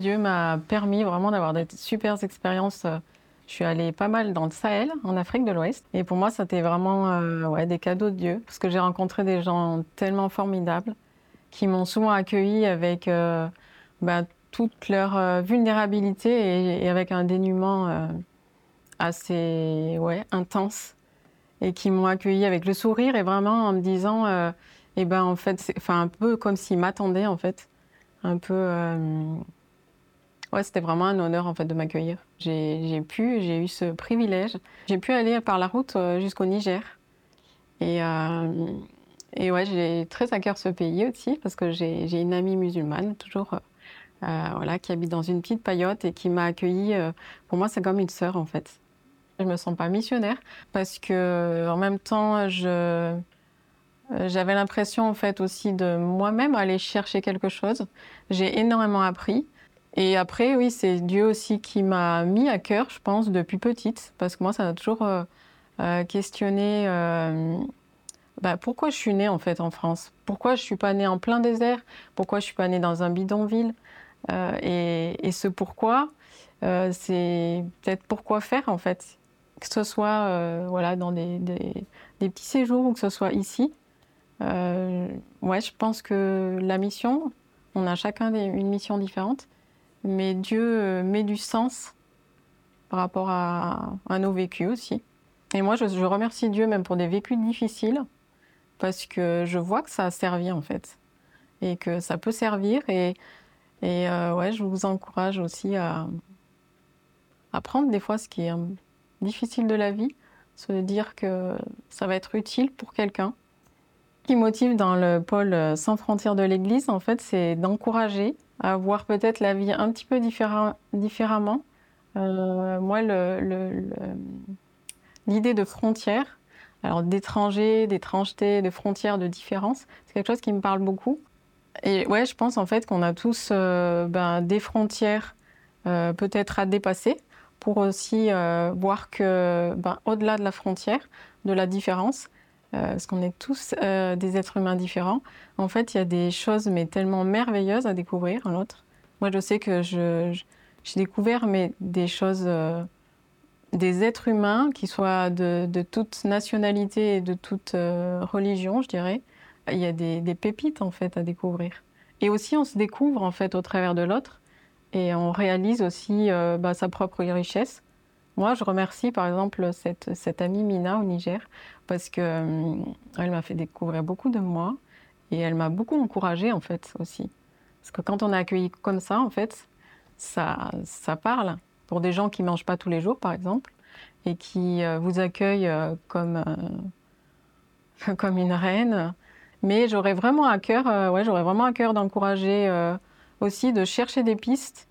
Dieu m'a permis vraiment d'avoir des super expériences. Je suis allée pas mal dans le Sahel, en Afrique de l'Ouest. Et pour moi, c'était vraiment euh, des cadeaux de Dieu. Parce que j'ai rencontré des gens tellement formidables qui m'ont souvent accueilli avec euh, bah, toute leur euh, vulnérabilité et, avec un dénuement assez intense. Et qui m'ont accueilli avec le sourire et vraiment en me disant, eh ben en fait, enfin, un peu comme s'ils m'attendaient en fait. Un peu. Ouais, c'était vraiment un honneur en fait de m'accueillir. J'ai pu, j'ai eu ce privilège. J'ai pu aller par la route euh, jusqu'au Niger. Et, euh, et ouais, j'ai très à cœur ce pays aussi parce que j'ai une amie musulmane toujours euh, voilà qui habite dans une petite paillote et qui m'a accueillie. euh, pour moi, c'est comme une sœur en fait. Je me sens pas missionnaire parce que en même temps, je j'avais l'impression en fait aussi de moi-même aller chercher quelque chose. J'ai énormément appris. Et après, oui, c'est Dieu aussi qui m'a mis à cœur, je pense, depuis petite, parce que moi, ça m'a toujours euh, euh, questionné euh, bah, pourquoi je suis née en fait en France, pourquoi je suis pas née en plein désert, pourquoi je suis pas née dans un bidonville, et, ce pourquoi, c'est peut-être pourquoi faire en fait, que ce soit voilà dans des, petits séjours ou que ce soit ici. Ouais, je pense que la mission, on a chacun une mission différente mais Dieu euh, met du sens par rapport à, nos vécus aussi. Et moi, je, remercie Dieu même pour des vécus difficiles, parce que je vois que ça a servi en fait, et que ça peut servir. Et, euh, ouais, je vous encourage aussi à, prendre des fois ce qui est euh, difficile de la vie, se dire que ça va être utile pour quelqu'un. Ce qui motive dans le pôle euh, Sans frontières de l'Église, en fait, c'est d'encourager à voir peut-être la vie un petit peu différem- différemment. Euh, moi, l'idée de frontières, alors d'étrangers, d'étrangeté, de frontières, de différence, c'est quelque chose qui me parle beaucoup. Et ouais, je pense en fait qu'on a tous euh, ben, des frontières euh, peut-être à dépasser pour aussi voir que ben, au-delà de la frontière, de la différence, euh, parce qu'on est tous euh, des êtres humains différents, en fait, il y a des choses mais tellement merveilleuses à découvrir en l'autre. Moi, je sais que je, j'ai découvert mais des choses, euh, des êtres humains qui soient de, de toute nationalité et de toute religion, je dirais. Il y a des, des pépites en fait à découvrir. Et aussi, on se découvre en fait au travers de l'autre et on réalise aussi bah, sa propre richesse. Moi, je remercie par exemple cette, cette amie Mina au Niger parce que euh, elle m'a fait découvrir beaucoup de moi et elle m'a beaucoup encouragée en fait aussi. Parce que quand on est accueilli comme ça, en fait, ça, ça parle pour des gens qui mangent pas tous les jours, par exemple, et qui euh, vous accueillent euh, comme euh, comme une reine. Mais j'aurais vraiment à cœur, ouais, j'aurais vraiment à cœur d'encourager aussi de chercher des pistes,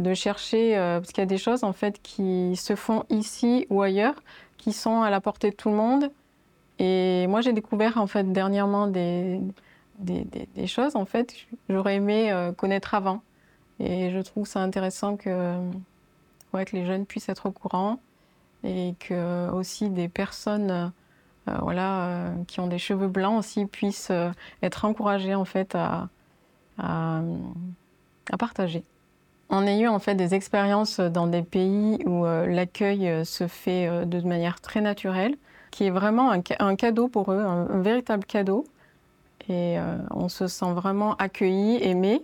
de chercher euh, parce qu'il y a des choses en fait qui se font ici ou ailleurs, qui sont à la portée de tout le monde. Et moi, j'ai découvert en fait dernièrement des, des, choses en fait j'aurais aimé euh, connaître avant. Et je trouve ça intéressant que, ouais, que les jeunes puissent être au courant et que aussi des personnes euh, voilà, qui ont des cheveux blancs aussi puissent être encouragées en fait à, à partager. On a eu en fait des expériences dans des pays où euh, l'accueil euh, se fait euh, de manière très naturelle, qui est vraiment un, ca- un cadeau pour eux, un, véritable cadeau. Et on se sent vraiment accueilli, aimé.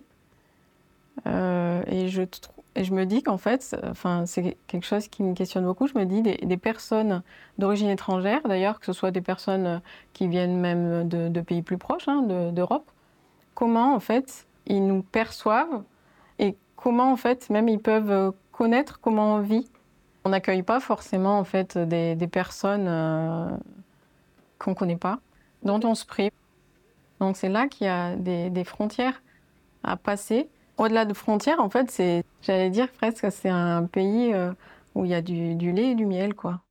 Et, je, me dis qu'en fait, enfin, c'est quelque chose qui me questionne beaucoup. Je me dis des, personnes d'origine étrangère, d'ailleurs, que ce soit des personnes qui viennent même de, pays plus proches, hein, de- d'Europe, comment en fait ils nous perçoivent comment en fait même ils peuvent euh, connaître comment on vit. On n'accueille pas forcément en fait des, personnes euh, qu'on ne connaît pas, dont on se prive. Donc c'est là qu'il y a des, des frontières à passer. Au-delà de frontières, en fait, c'est, j'allais dire presque, c'est un pays euh, où il y a du, du lait et du miel, quoi.